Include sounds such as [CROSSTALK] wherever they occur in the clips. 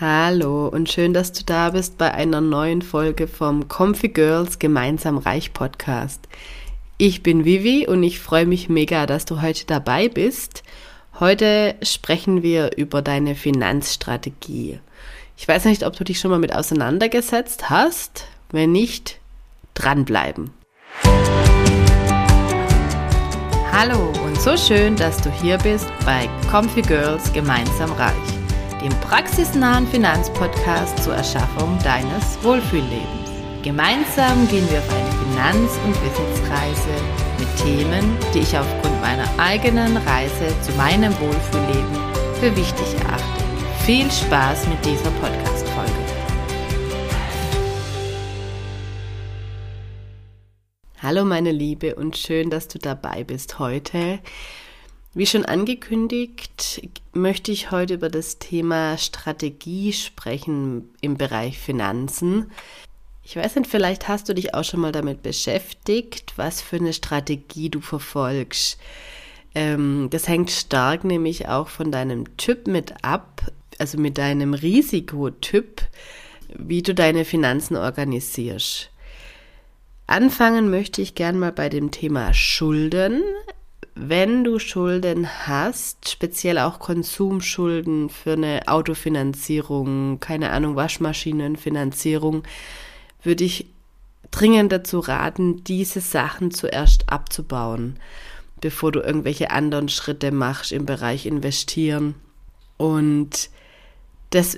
Hallo und schön, dass du da bist bei einer neuen Folge vom Comfy Girls Gemeinsam Reich Podcast. Ich bin Vivi und ich freue mich mega, dass du heute dabei bist. Heute sprechen wir über deine Finanzstrategie. Ich weiß nicht, ob du dich schon mal mit auseinandergesetzt hast. Wenn nicht, dranbleiben. Hallo und so schön, dass du hier bist bei Comfy Girls Gemeinsam Reich dem praxisnahen Finanzpodcast zur Erschaffung deines Wohlfühllebens. Gemeinsam gehen wir auf eine Finanz- und Wissensreise mit Themen, die ich aufgrund meiner eigenen Reise zu meinem Wohlfühlleben für wichtig erachte. Viel Spaß mit dieser Podcast-Folge. Hallo meine Liebe und schön, dass du dabei bist heute. Wie schon angekündigt, möchte ich heute über das Thema Strategie sprechen im Bereich Finanzen. Ich weiß nicht, vielleicht hast du dich auch schon mal damit beschäftigt, was für eine Strategie du verfolgst. Ähm, das hängt stark nämlich auch von deinem Typ mit ab, also mit deinem Risikotyp, wie du deine Finanzen organisierst. Anfangen möchte ich gern mal bei dem Thema Schulden wenn du Schulden hast, speziell auch Konsumschulden für eine Autofinanzierung, keine Ahnung, Waschmaschinenfinanzierung, würde ich dringend dazu raten, diese Sachen zuerst abzubauen, bevor du irgendwelche anderen Schritte machst im Bereich investieren. Und das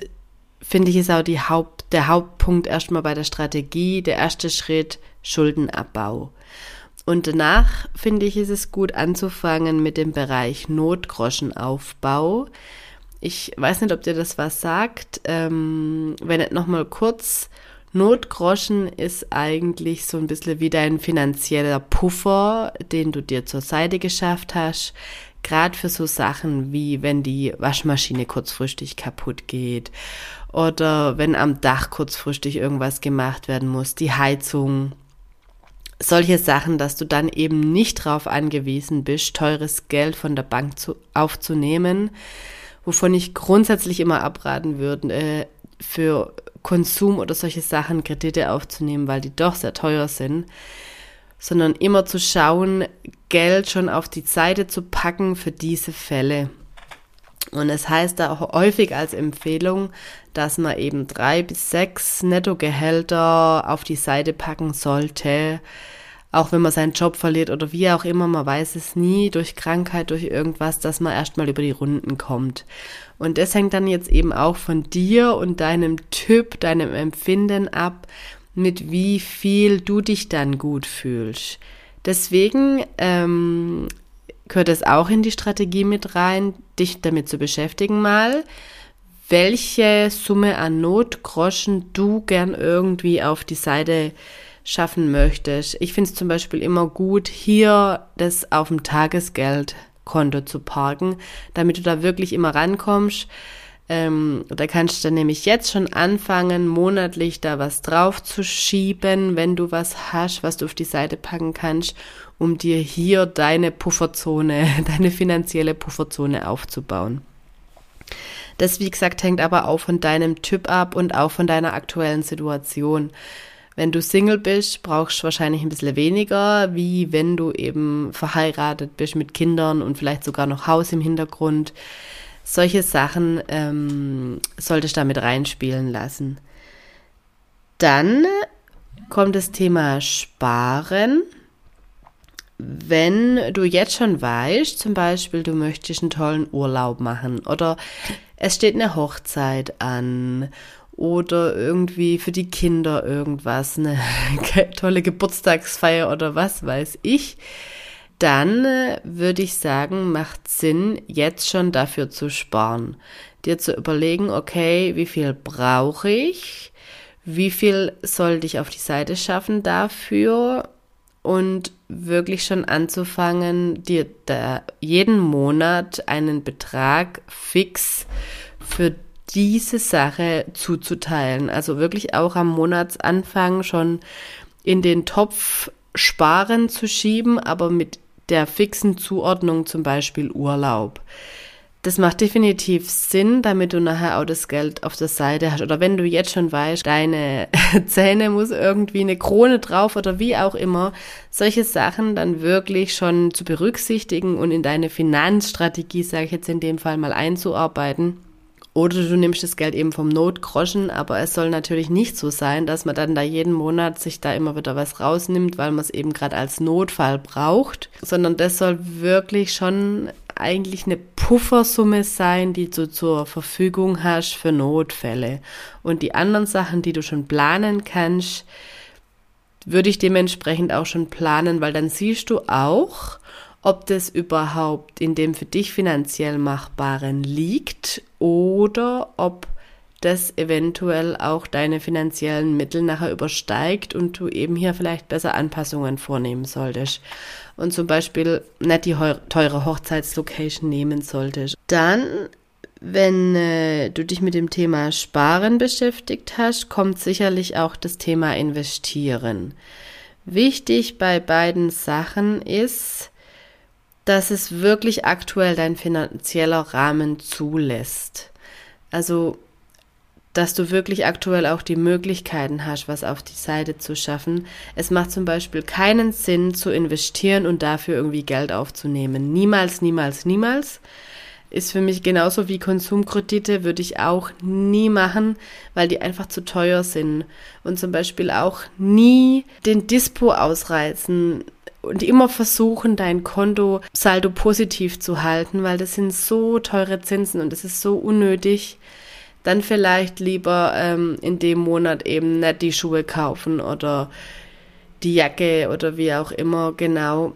finde ich ist auch Haupt, der Hauptpunkt erstmal bei der Strategie, der erste Schritt Schuldenabbau. Und danach finde ich, ist es gut anzufangen mit dem Bereich Notgroschenaufbau. Ich weiß nicht, ob dir das was sagt. Ähm, wenn nicht nochmal kurz. Notgroschen ist eigentlich so ein bisschen wie dein finanzieller Puffer, den du dir zur Seite geschafft hast. Gerade für so Sachen wie wenn die Waschmaschine kurzfristig kaputt geht oder wenn am Dach kurzfristig irgendwas gemacht werden muss, die Heizung solche Sachen, dass du dann eben nicht darauf angewiesen bist, teures Geld von der Bank zu, aufzunehmen, wovon ich grundsätzlich immer abraten würde, äh, für Konsum oder solche Sachen Kredite aufzunehmen, weil die doch sehr teuer sind, sondern immer zu schauen, Geld schon auf die Seite zu packen für diese Fälle. Und es heißt da auch häufig als Empfehlung, dass man eben drei bis sechs Nettogehälter auf die Seite packen sollte, auch wenn man seinen Job verliert oder wie auch immer, man weiß es nie, durch Krankheit, durch irgendwas, dass man erstmal über die Runden kommt. Und das hängt dann jetzt eben auch von dir und deinem Typ, deinem Empfinden ab, mit wie viel du dich dann gut fühlst. Deswegen ähm, gehört es auch in die Strategie mit rein, dich damit zu beschäftigen mal, welche Summe an Notgroschen du gern irgendwie auf die Seite schaffen möchtest. Ich finde es zum Beispiel immer gut, hier das auf dem Tagesgeldkonto zu parken, damit du da wirklich immer rankommst. Ähm, da kannst du nämlich jetzt schon anfangen, monatlich da was drauf zu schieben, wenn du was hast, was du auf die Seite packen kannst um dir hier deine Pufferzone, [LAUGHS] deine finanzielle Pufferzone aufzubauen. Das, wie gesagt, hängt aber auch von deinem Typ ab und auch von deiner aktuellen Situation. Wenn du Single bist, brauchst du wahrscheinlich ein bisschen weniger, wie wenn du eben verheiratet bist mit Kindern und vielleicht sogar noch Haus im Hintergrund. Solche Sachen ähm, solltest du damit reinspielen lassen. Dann kommt das Thema Sparen wenn du jetzt schon weißt, zum Beispiel, du möchtest einen tollen Urlaub machen oder es steht eine Hochzeit an oder irgendwie für die Kinder irgendwas, eine [LAUGHS] tolle Geburtstagsfeier oder was weiß ich, dann äh, würde ich sagen, macht Sinn, jetzt schon dafür zu sparen. Dir zu überlegen, okay, wie viel brauche ich? Wie viel sollte ich auf die Seite schaffen dafür? und wirklich schon anzufangen, dir da jeden Monat einen Betrag fix für diese Sache zuzuteilen. Also wirklich auch am Monatsanfang schon in den Topf sparen zu schieben, aber mit der fixen Zuordnung zum Beispiel Urlaub. Das macht definitiv Sinn, damit du nachher auch das Geld auf der Seite hast. Oder wenn du jetzt schon weißt, deine [LAUGHS] Zähne muss irgendwie eine Krone drauf oder wie auch immer, solche Sachen dann wirklich schon zu berücksichtigen und in deine Finanzstrategie, sage ich jetzt in dem Fall mal einzuarbeiten. Oder du nimmst das Geld eben vom Notgroschen, aber es soll natürlich nicht so sein, dass man dann da jeden Monat sich da immer wieder was rausnimmt, weil man es eben gerade als Notfall braucht, sondern das soll wirklich schon eigentlich eine Puffersumme sein, die du zur Verfügung hast für Notfälle. Und die anderen Sachen, die du schon planen kannst, würde ich dementsprechend auch schon planen, weil dann siehst du auch, ob das überhaupt in dem für dich finanziell Machbaren liegt oder ob das eventuell auch deine finanziellen Mittel nachher übersteigt und du eben hier vielleicht besser Anpassungen vornehmen solltest und zum Beispiel nicht die teure Hochzeitslocation nehmen solltest. Dann, wenn äh, du dich mit dem Thema Sparen beschäftigt hast, kommt sicherlich auch das Thema Investieren. Wichtig bei beiden Sachen ist, dass es wirklich aktuell dein finanzieller Rahmen zulässt. Also dass du wirklich aktuell auch die Möglichkeiten hast, was auf die Seite zu schaffen. Es macht zum Beispiel keinen Sinn zu investieren und dafür irgendwie Geld aufzunehmen. Niemals, niemals, niemals. Ist für mich genauso wie Konsumkredite, würde ich auch nie machen, weil die einfach zu teuer sind. Und zum Beispiel auch nie den Dispo ausreizen und immer versuchen, dein Konto saldo positiv zu halten, weil das sind so teure Zinsen und das ist so unnötig dann vielleicht lieber ähm, in dem Monat eben nicht die Schuhe kaufen oder die Jacke oder wie auch immer genau,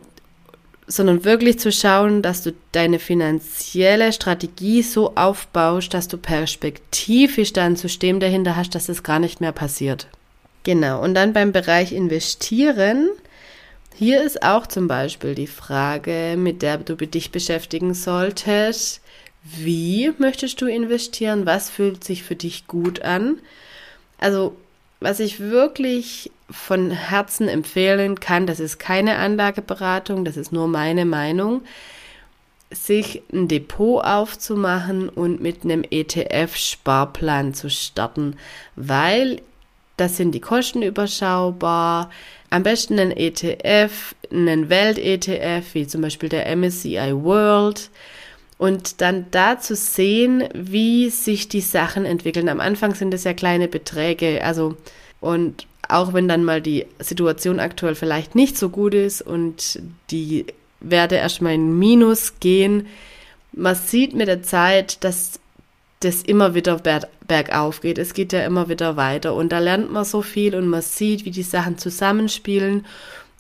sondern wirklich zu schauen, dass du deine finanzielle Strategie so aufbaust, dass du perspektivisch dann System dahinter hast, dass es gar nicht mehr passiert. Genau, und dann beim Bereich Investieren, hier ist auch zum Beispiel die Frage, mit der du dich beschäftigen solltest, wie möchtest du investieren? Was fühlt sich für dich gut an? Also, was ich wirklich von Herzen empfehlen kann, das ist keine Anlageberatung, das ist nur meine Meinung, sich ein Depot aufzumachen und mit einem ETF-Sparplan zu starten, weil das sind die Kosten überschaubar. Am besten ein ETF, einen Welt-ETF, wie zum Beispiel der MSCI World und dann da zu sehen, wie sich die Sachen entwickeln. Am Anfang sind es ja kleine Beträge, also und auch wenn dann mal die Situation aktuell vielleicht nicht so gut ist und die Werte erstmal in Minus gehen, man sieht mit der Zeit, dass das immer wieder bergauf geht. Es geht ja immer wieder weiter und da lernt man so viel und man sieht, wie die Sachen zusammenspielen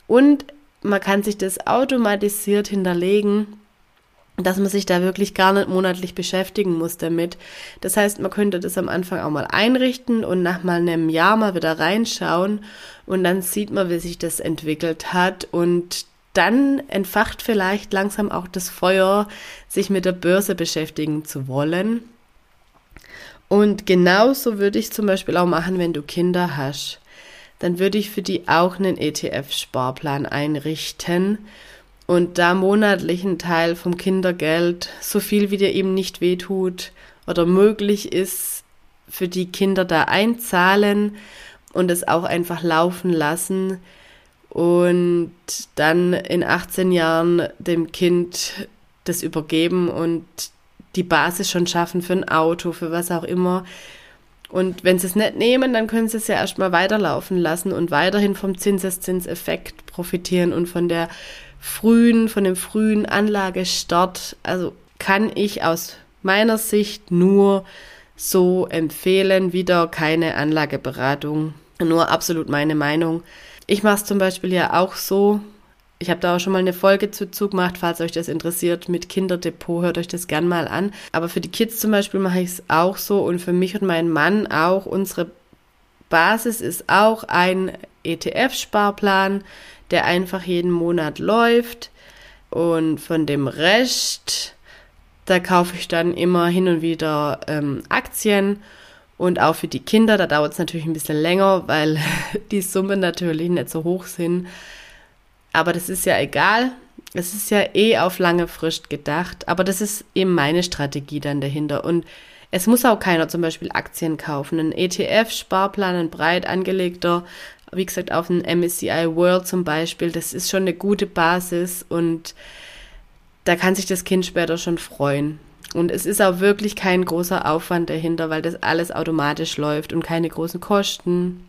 und man kann sich das automatisiert hinterlegen dass man sich da wirklich gar nicht monatlich beschäftigen muss damit. Das heißt, man könnte das am Anfang auch mal einrichten und nach mal einem Jahr mal wieder reinschauen und dann sieht man, wie sich das entwickelt hat und dann entfacht vielleicht langsam auch das Feuer, sich mit der Börse beschäftigen zu wollen. Und genauso würde ich zum Beispiel auch machen, wenn du Kinder hast. Dann würde ich für die auch einen ETF-Sparplan einrichten und da monatlich einen Teil vom Kindergeld, so viel wie dir eben nicht wehtut oder möglich ist, für die Kinder da einzahlen und es auch einfach laufen lassen und dann in 18 Jahren dem Kind das übergeben und die Basis schon schaffen für ein Auto, für was auch immer. Und wenn sie es nicht nehmen, dann können sie es ja erstmal weiterlaufen lassen und weiterhin vom Zinseszinseffekt profitieren und von der frühen, von dem frühen Anlagestart, also kann ich aus meiner Sicht nur so empfehlen, wieder keine Anlageberatung, nur absolut meine Meinung. Ich mache es zum Beispiel ja auch so, ich habe da auch schon mal eine Folge zu gemacht, falls euch das interessiert, mit Kinderdepot, hört euch das gern mal an. Aber für die Kids zum Beispiel mache ich es auch so und für mich und meinen Mann auch. Unsere Basis ist auch ein ETF-Sparplan, der einfach jeden Monat läuft. Und von dem Rest, da kaufe ich dann immer hin und wieder ähm, Aktien. Und auch für die Kinder, da dauert es natürlich ein bisschen länger, weil [LAUGHS] die Summen natürlich nicht so hoch sind. Aber das ist ja egal. Es ist ja eh auf lange Frist gedacht, aber das ist eben meine Strategie dann dahinter. Und es muss auch keiner zum Beispiel Aktien kaufen. Ein ETF-Sparplan, ein breit angelegter, wie gesagt, auf ein MSCI World zum Beispiel, das ist schon eine gute Basis und da kann sich das Kind später schon freuen. Und es ist auch wirklich kein großer Aufwand dahinter, weil das alles automatisch läuft und keine großen Kosten.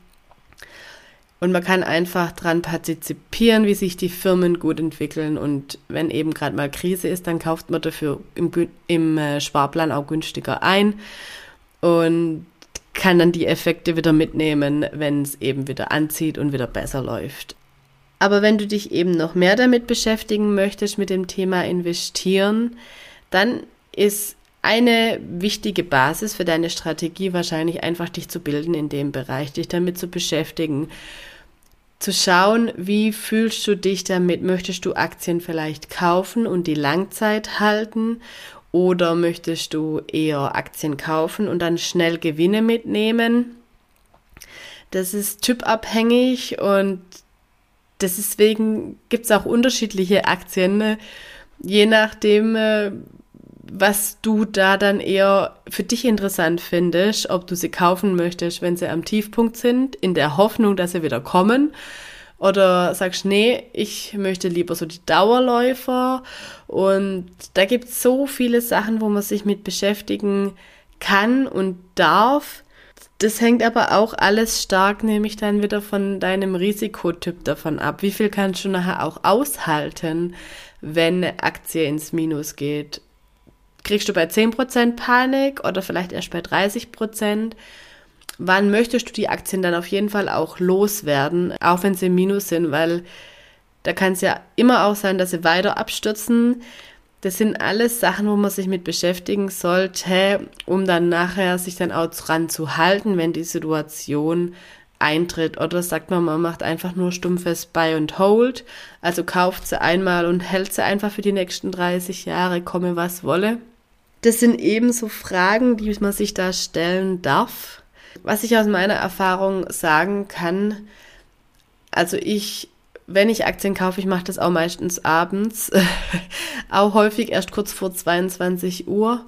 Und man kann einfach dran partizipieren, wie sich die Firmen gut entwickeln. Und wenn eben gerade mal Krise ist, dann kauft man dafür im, im äh, Sparplan auch günstiger ein und kann dann die Effekte wieder mitnehmen, wenn es eben wieder anzieht und wieder besser läuft. Aber wenn du dich eben noch mehr damit beschäftigen möchtest, mit dem Thema investieren, dann ist eine wichtige Basis für deine Strategie wahrscheinlich einfach dich zu bilden in dem Bereich, dich damit zu beschäftigen, zu schauen, wie fühlst du dich damit? Möchtest du Aktien vielleicht kaufen und die Langzeit halten oder möchtest du eher Aktien kaufen und dann schnell Gewinne mitnehmen? Das ist typabhängig und deswegen gibt es auch unterschiedliche Aktien, ne? je nachdem, äh, was du da dann eher für dich interessant findest, ob du sie kaufen möchtest, wenn sie am Tiefpunkt sind, in der Hoffnung, dass sie wieder kommen. Oder sagst, nee, ich möchte lieber so die Dauerläufer. Und da gibt es so viele Sachen, wo man sich mit beschäftigen kann und darf. Das hängt aber auch alles stark nämlich dann wieder von deinem Risikotyp davon ab. Wie viel kannst du nachher auch aushalten, wenn eine Aktie ins Minus geht? Kriegst du bei 10% Panik oder vielleicht erst bei 30%? Wann möchtest du die Aktien dann auf jeden Fall auch loswerden, auch wenn sie im Minus sind, weil da kann es ja immer auch sein, dass sie weiter abstürzen. Das sind alles Sachen, wo man sich mit beschäftigen sollte, um dann nachher sich dann auch dran zu halten, wenn die Situation eintritt. Oder sagt man, man macht einfach nur stumpfes Buy and Hold, also kauft sie einmal und hält sie einfach für die nächsten 30 Jahre, komme was wolle. Das sind eben so Fragen, die man sich da stellen darf. Was ich aus meiner Erfahrung sagen kann, also ich, wenn ich Aktien kaufe, ich mache das auch meistens abends, [LAUGHS] auch häufig erst kurz vor 22 Uhr,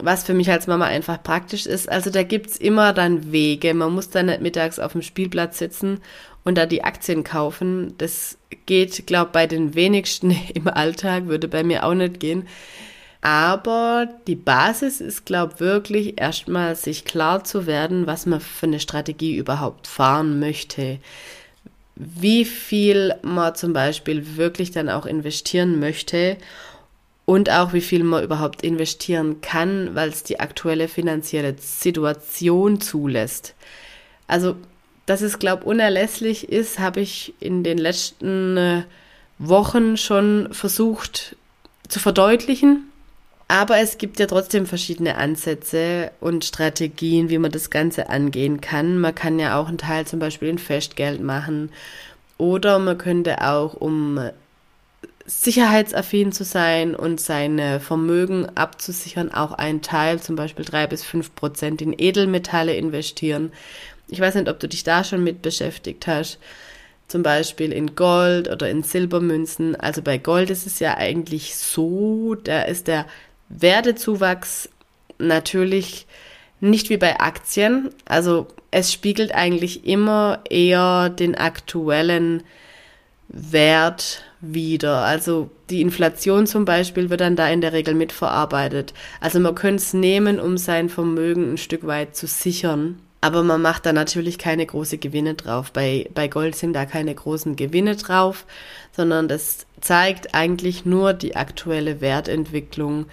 was für mich als Mama einfach praktisch ist. Also da gibt's immer dann Wege. Man muss dann nicht mittags auf dem Spielplatz sitzen und da die Aktien kaufen. Das geht, glaube bei den wenigsten [LAUGHS] im Alltag, würde bei mir auch nicht gehen. Aber die Basis ist, glaube ich, wirklich erstmal sich klar zu werden, was man für eine Strategie überhaupt fahren möchte. Wie viel man zum Beispiel wirklich dann auch investieren möchte und auch wie viel man überhaupt investieren kann, weil es die aktuelle finanzielle Situation zulässt. Also, dass es, glaube ich, unerlässlich ist, habe ich in den letzten äh, Wochen schon versucht zu verdeutlichen aber es gibt ja trotzdem verschiedene Ansätze und Strategien, wie man das Ganze angehen kann. Man kann ja auch einen Teil zum Beispiel in Festgeld machen. Oder man könnte auch, um sicherheitsaffin zu sein und seine Vermögen abzusichern, auch einen Teil, zum Beispiel drei bis fünf Prozent in Edelmetalle investieren. Ich weiß nicht, ob du dich da schon mit beschäftigt hast. Zum Beispiel in Gold oder in Silbermünzen. Also bei Gold ist es ja eigentlich so, da ist der Wertezuwachs natürlich nicht wie bei Aktien. Also es spiegelt eigentlich immer eher den aktuellen Wert wieder. Also die Inflation zum Beispiel wird dann da in der Regel mitverarbeitet. Also man könnte es nehmen, um sein Vermögen ein Stück weit zu sichern. Aber man macht da natürlich keine großen Gewinne drauf. Bei, bei Gold sind da keine großen Gewinne drauf, sondern das zeigt eigentlich nur die aktuelle Wertentwicklung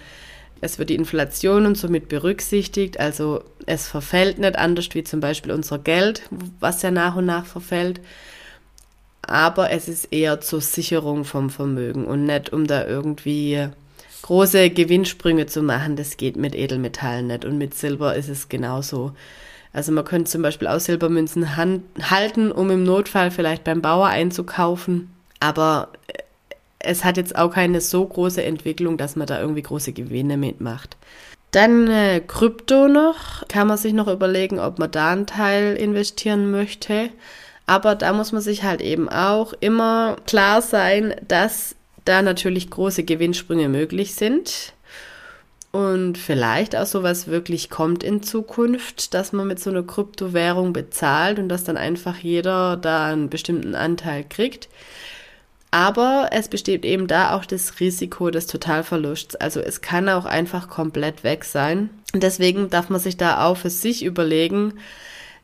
es wird die Inflation und somit berücksichtigt, also es verfällt nicht anders wie zum Beispiel unser Geld, was ja nach und nach verfällt. Aber es ist eher zur Sicherung vom Vermögen und nicht um da irgendwie große Gewinnsprünge zu machen. Das geht mit Edelmetallen nicht und mit Silber ist es genauso. Also man könnte zum Beispiel auch Silbermünzen halten, um im Notfall vielleicht beim Bauer einzukaufen. Aber es hat jetzt auch keine so große Entwicklung, dass man da irgendwie große Gewinne mitmacht. Dann äh, Krypto noch, kann man sich noch überlegen, ob man da einen Teil investieren möchte. Aber da muss man sich halt eben auch immer klar sein, dass da natürlich große Gewinnsprünge möglich sind und vielleicht auch sowas wirklich kommt in Zukunft, dass man mit so einer Kryptowährung bezahlt und dass dann einfach jeder da einen bestimmten Anteil kriegt. Aber es besteht eben da auch das Risiko des Totalverlusts. Also es kann auch einfach komplett weg sein. Deswegen darf man sich da auch für sich überlegen,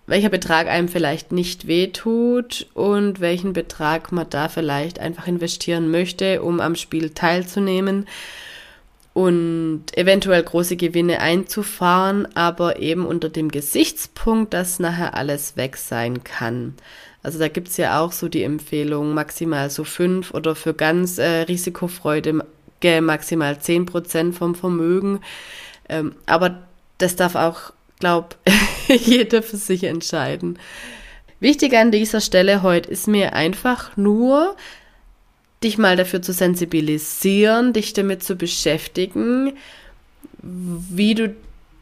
welcher Betrag einem vielleicht nicht wehtut und welchen Betrag man da vielleicht einfach investieren möchte, um am Spiel teilzunehmen und eventuell große Gewinne einzufahren, aber eben unter dem Gesichtspunkt, dass nachher alles weg sein kann. Also da gibt's ja auch so die Empfehlung, maximal so fünf oder für ganz äh, Risikofreude maximal zehn Prozent vom Vermögen. Ähm, aber das darf auch, glaub, [LAUGHS] jeder für sich entscheiden. Wichtig an dieser Stelle heute ist mir einfach nur, dich mal dafür zu sensibilisieren, dich damit zu beschäftigen, wie du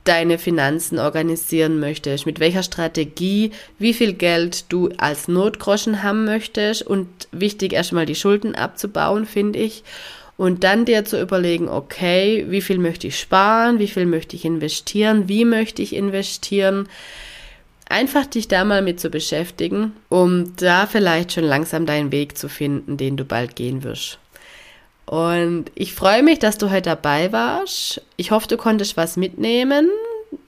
deine Finanzen organisieren möchtest, mit welcher Strategie, wie viel Geld du als Notgroschen haben möchtest? Und wichtig erstmal die Schulden abzubauen, finde ich. Und dann dir zu überlegen, okay, wie viel möchte ich sparen, wie viel möchte ich investieren, wie möchte ich investieren, einfach dich da mal mit zu beschäftigen, um da vielleicht schon langsam deinen Weg zu finden, den du bald gehen wirst. Und ich freue mich, dass du heute dabei warst. Ich hoffe, du konntest was mitnehmen.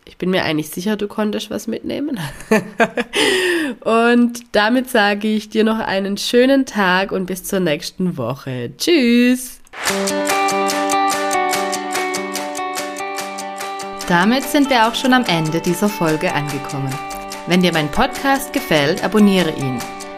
Ich bin mir eigentlich sicher, du konntest was mitnehmen. [LAUGHS] und damit sage ich dir noch einen schönen Tag und bis zur nächsten Woche. Tschüss! Damit sind wir auch schon am Ende dieser Folge angekommen. Wenn dir mein Podcast gefällt, abonniere ihn.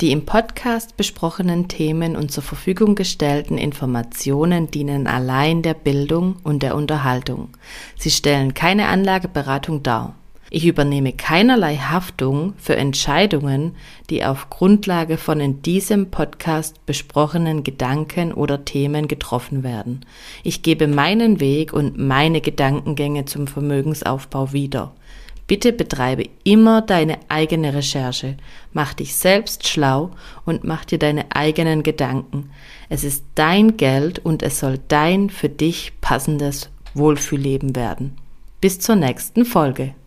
die im Podcast besprochenen Themen und zur Verfügung gestellten Informationen dienen allein der Bildung und der Unterhaltung. Sie stellen keine Anlageberatung dar. Ich übernehme keinerlei Haftung für Entscheidungen, die auf Grundlage von in diesem Podcast besprochenen Gedanken oder Themen getroffen werden. Ich gebe meinen Weg und meine Gedankengänge zum Vermögensaufbau wieder. Bitte betreibe immer deine eigene Recherche, mach dich selbst schlau und mach dir deine eigenen Gedanken. Es ist dein Geld und es soll dein für dich passendes Wohlfühlleben werden. Bis zur nächsten Folge.